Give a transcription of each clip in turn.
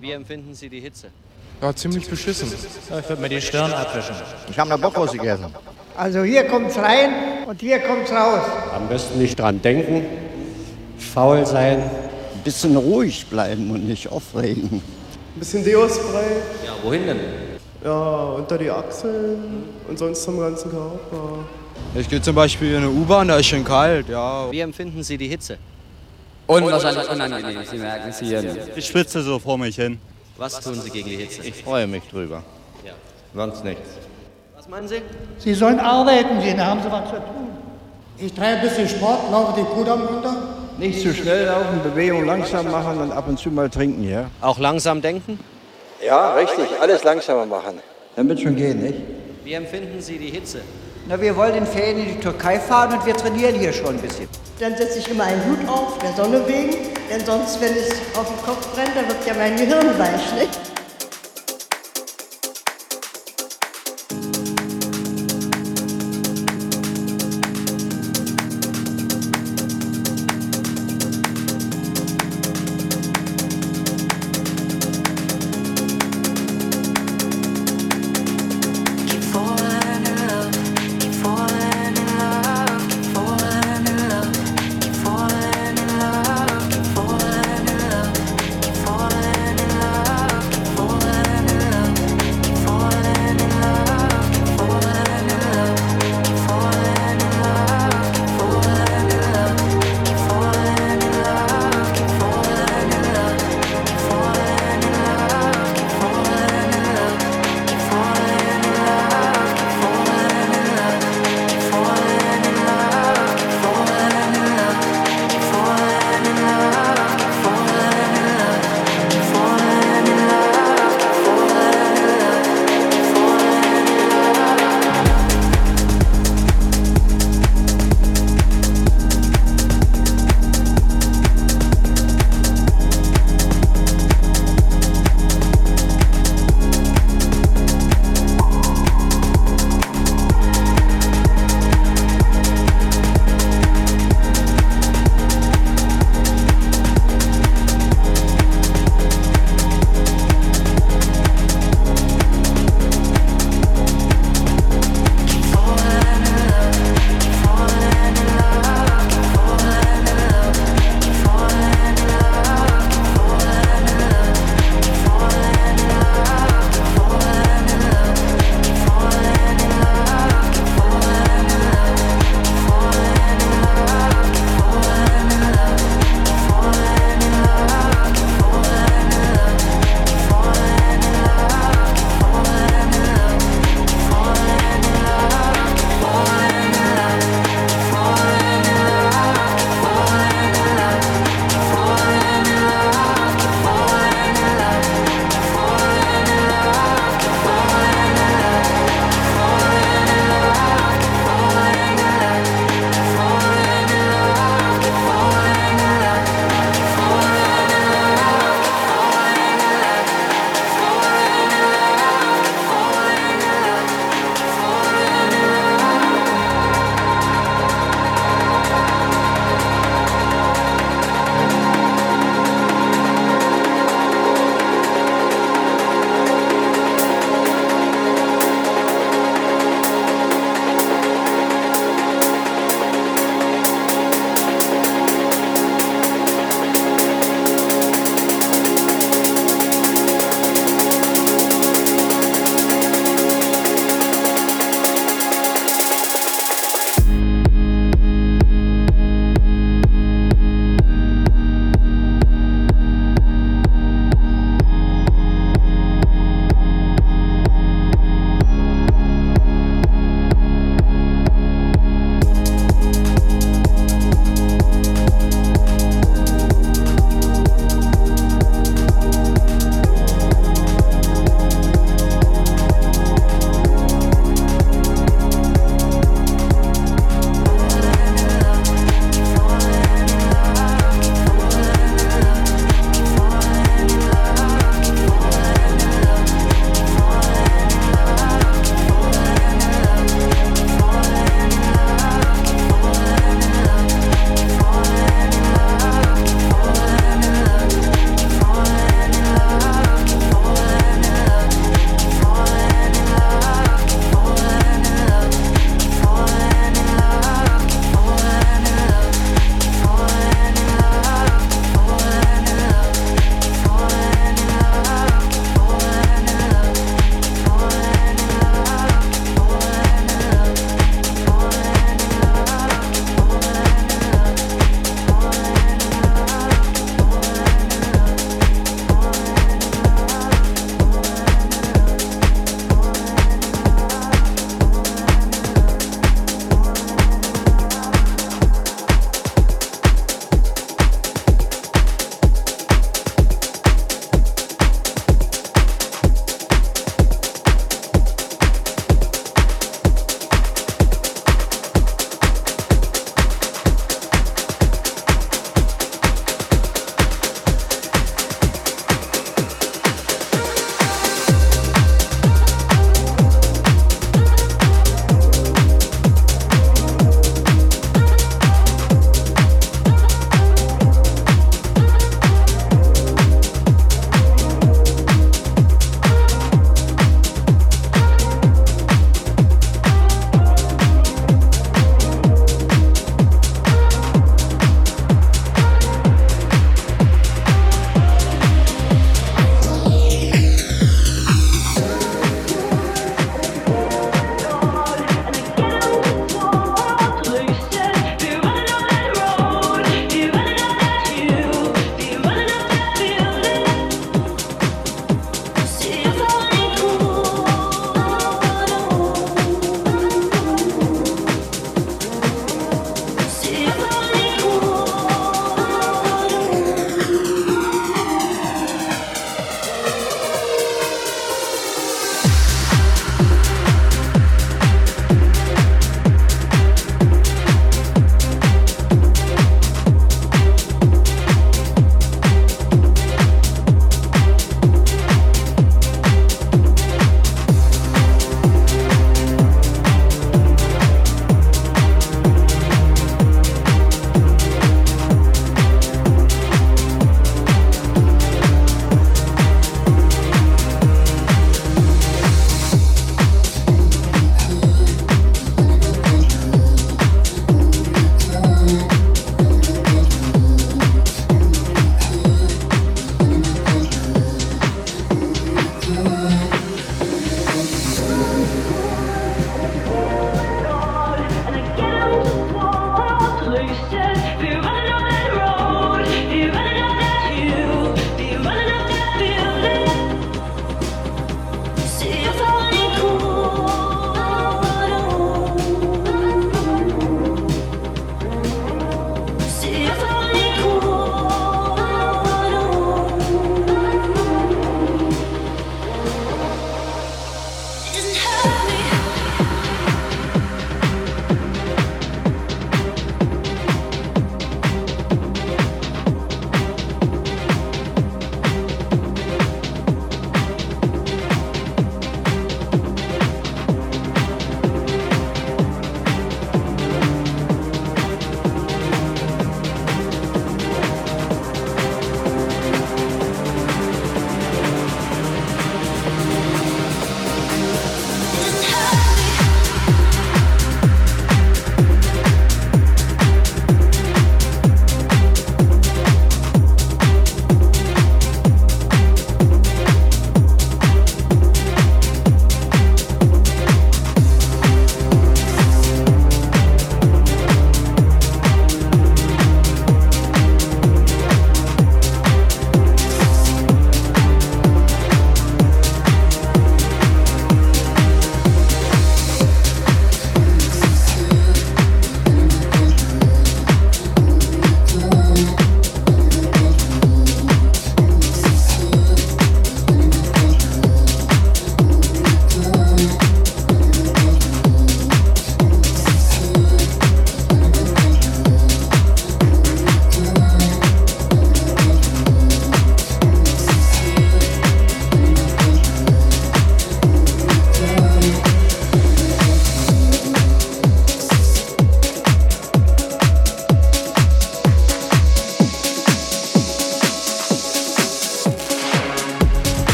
Wie empfinden Sie die Hitze? Ja, ziemlich beschissen. Ich würde mir die Stirn abwischen. Ich habe eine Bockwurst gegessen. Also hier kommt's rein und hier kommt's raus. Am besten nicht dran denken, faul sein. Ein bisschen ruhig bleiben und nicht aufregen. Ein bisschen Deo-Spray, Ja, wohin denn? ja, unter die Achseln und sonst am ganzen Körper. Ich gehe zum Beispiel in eine U-Bahn, da ist schon kalt, ja. Wie empfinden Sie die Hitze? Unwahrscheinlich unangenehm, Sie merken es hier. Ich schwitze so vor mich hin. Was tun Sie gegen die Hitze? Ich freue mich drüber. Ja. Sonst nichts. Was meinen Sie? Sie sollen arbeiten gehen, da haben sie was zu tun. Ich treibe ein bisschen Sport, laufe den Kudamm runter. Nicht zu schnell laufen, Bewegung langsam machen und ab und zu mal trinken, ja? Auch langsam denken? Ja, richtig. Alles langsamer machen. Dann wird schon gehen, nicht? Wie empfinden Sie die Hitze? Na, wir wollen in Ferien in die Türkei fahren und wir trainieren hier schon ein bisschen. Dann setze ich immer einen Hut auf, der Sonne wegen, denn sonst, wenn es auf den Kopf brennt, dann wird ja mein Gehirn weich, nicht?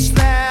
Links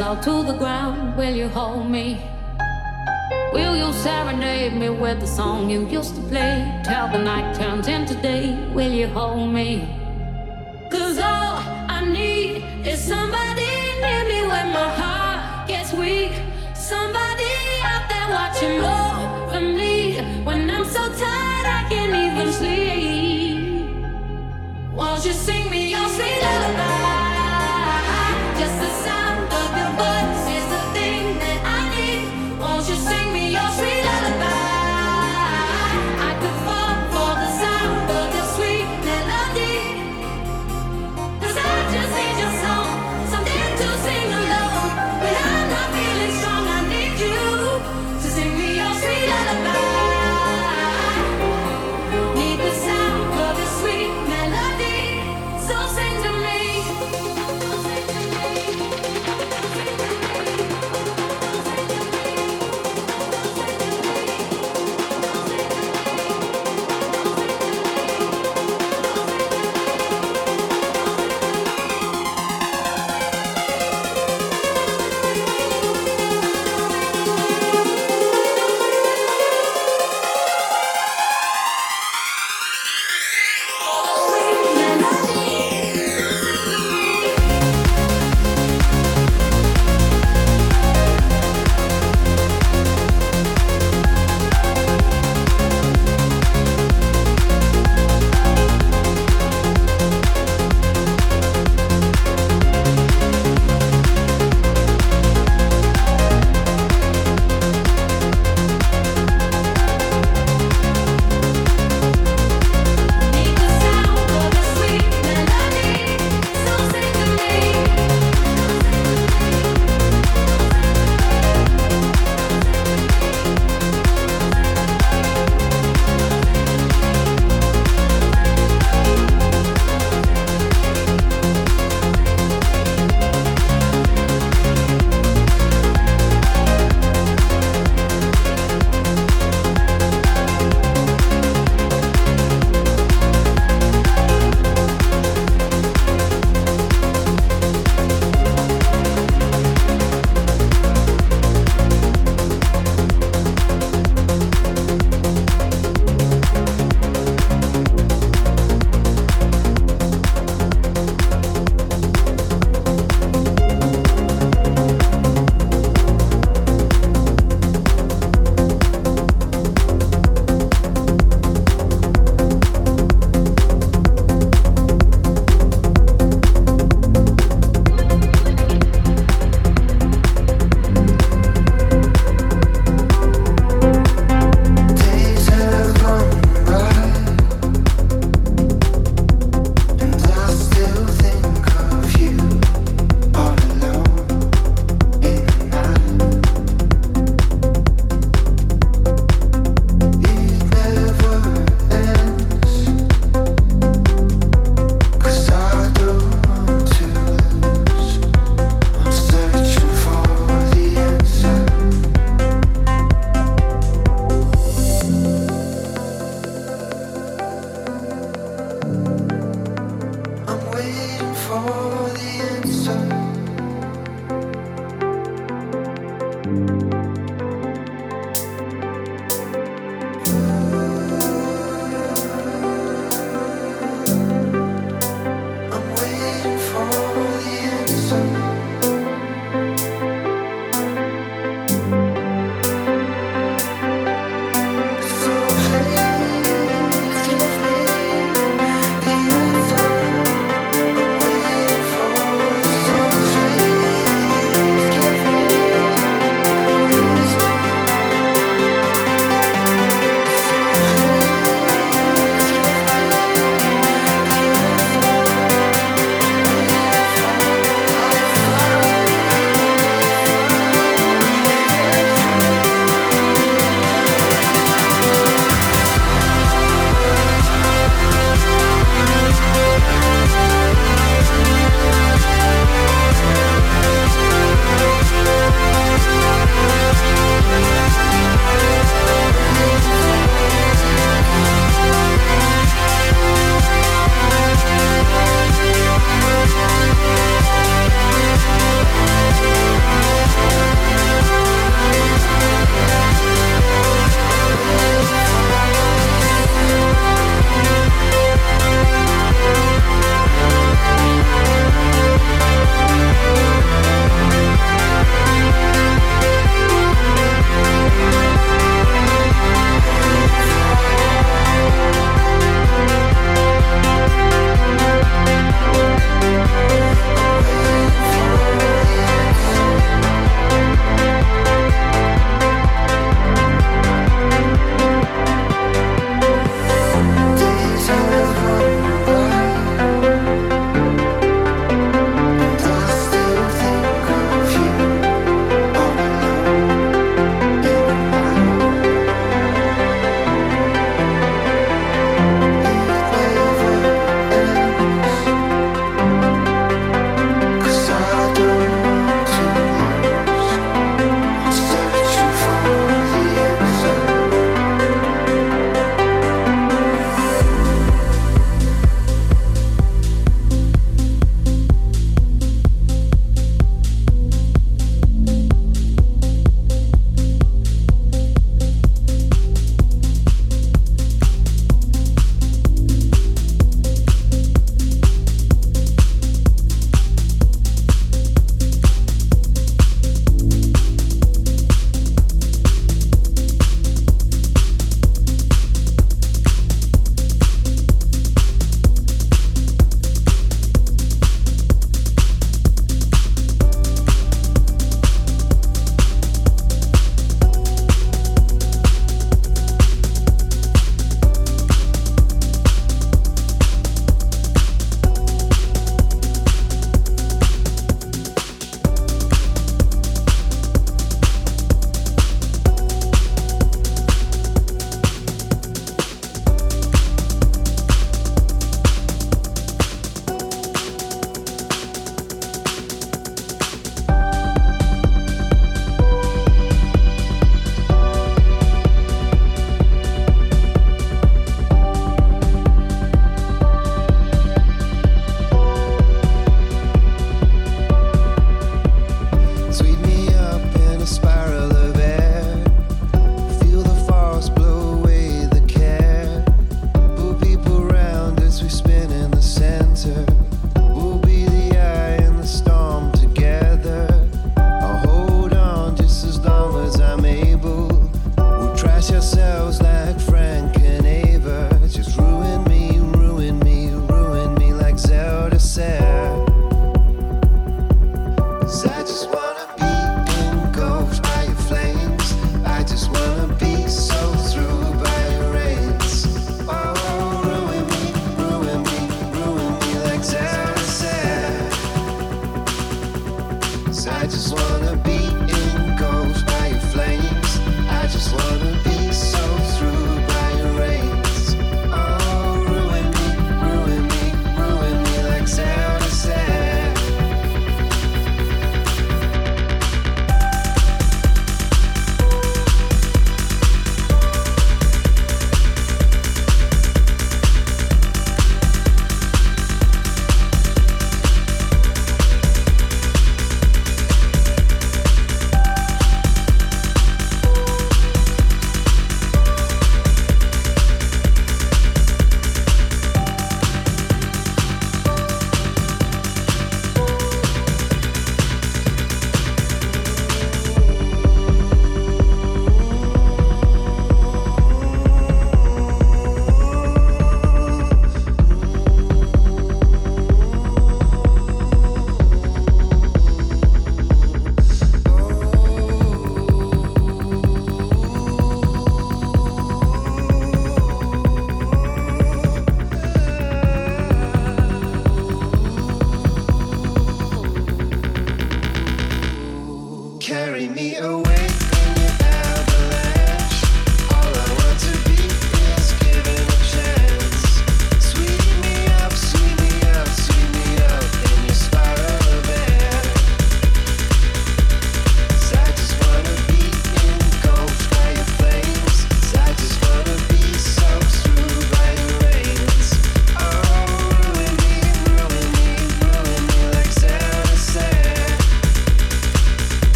all to the ground. Will you hold me? Will you serenade me with the song you used to play? Till the night turns into day. Will you hold me?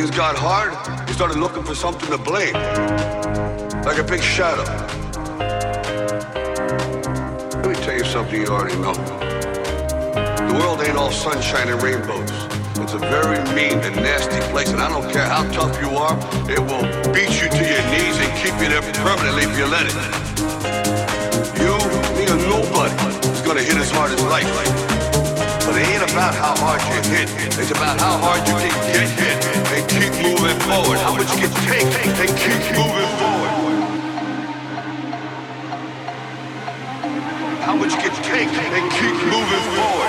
Things got hard, he started looking for something to blame. Like a big shadow. Let me tell you something you already know. The world ain't all sunshine and rainbows. It's a very mean and nasty place, and I don't care how tough you are, it will beat you to your knees and keep you there permanently if you let it. You, me, or nobody is gonna hit as hard as life. It ain't about how hard you hit. It's about how hard you can get hit and keep moving forward. How much you can take and keep moving forward. How much you can take and keep moving forward.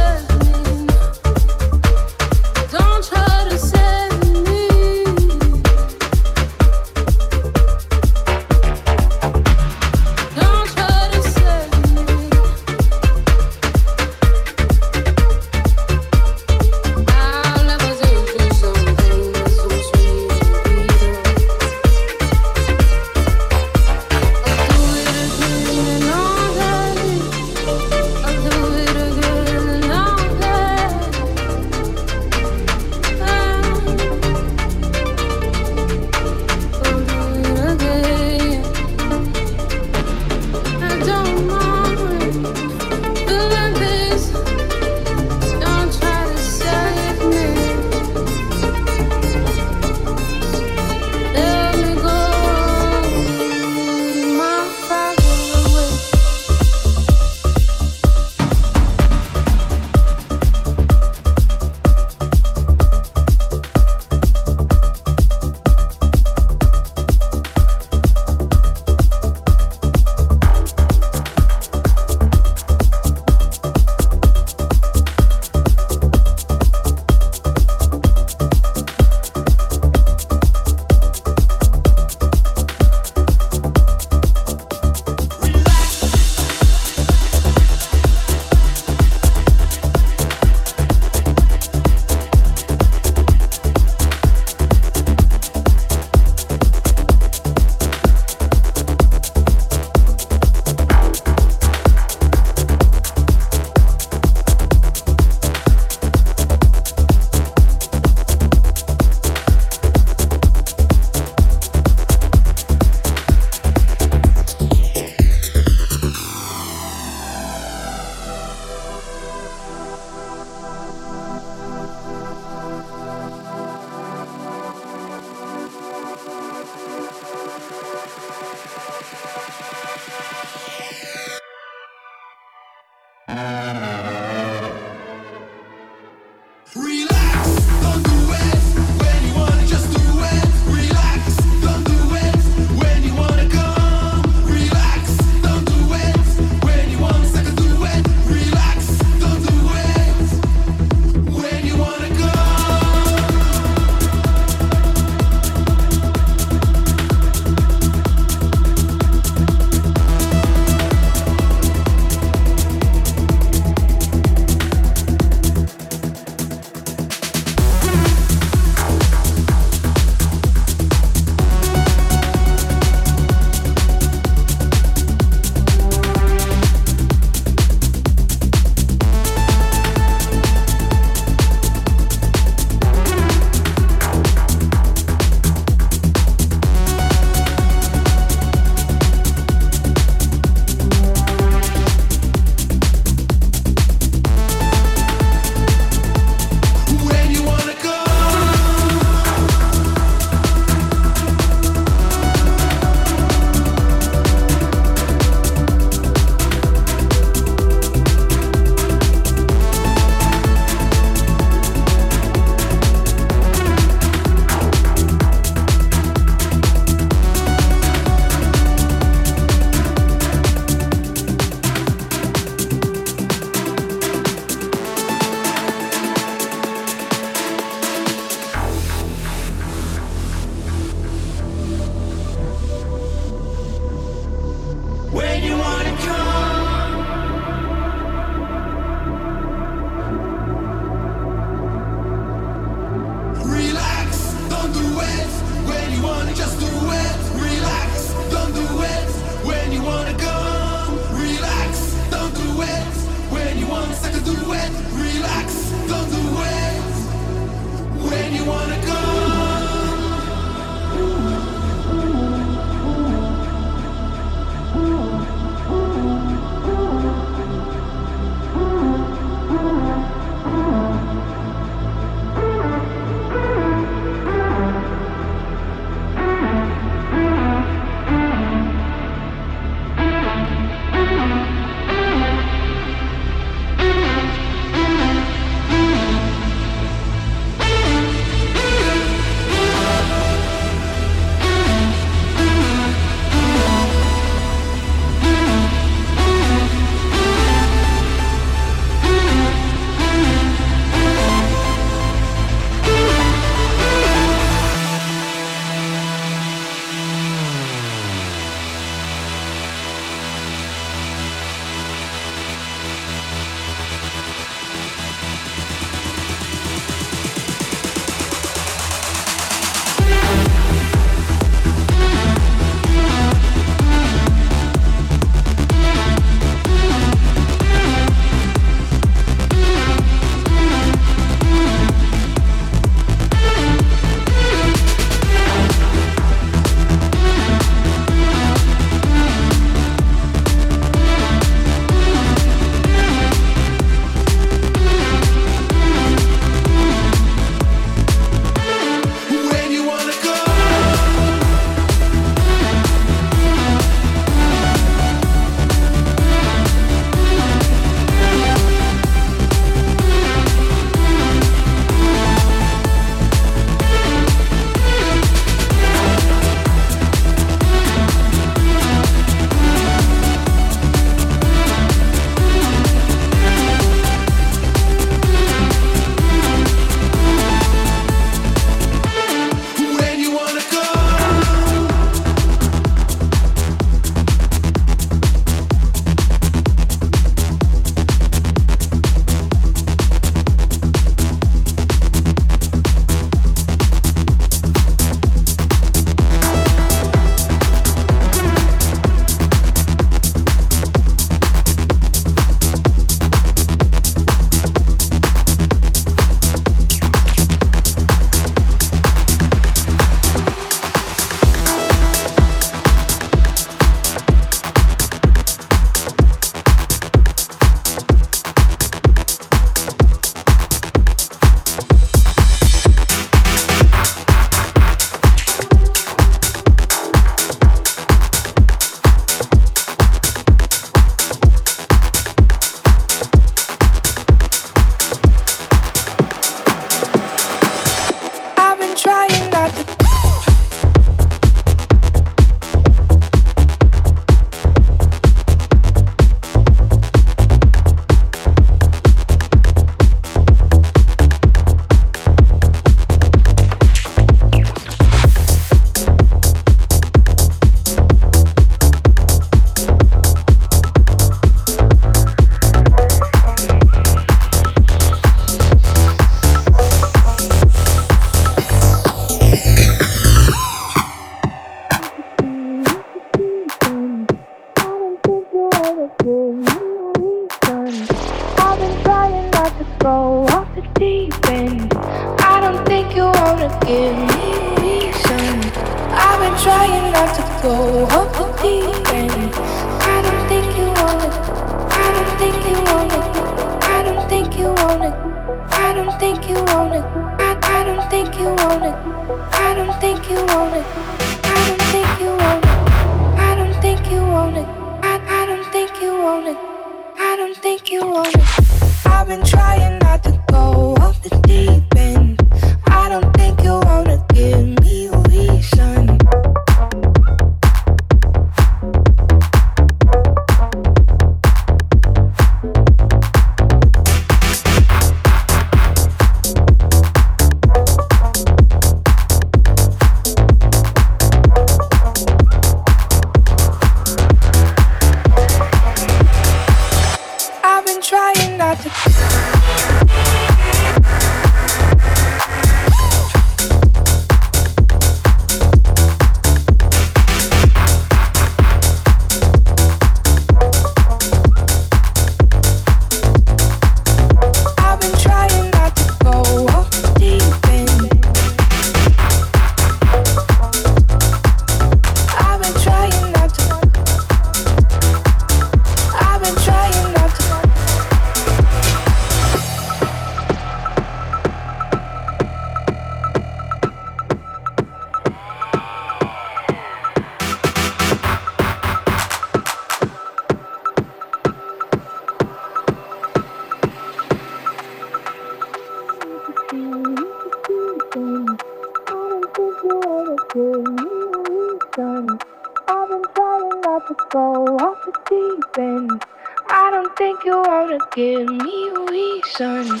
give me reason.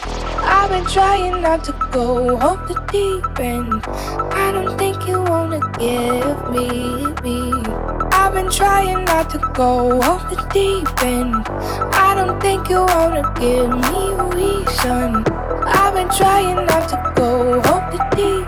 I've been trying not to go off the deep end. I don't think you wanna give me me. I've been trying not to go off the deep end. I don't think you wanna give me reason. I've been trying not to go off the deep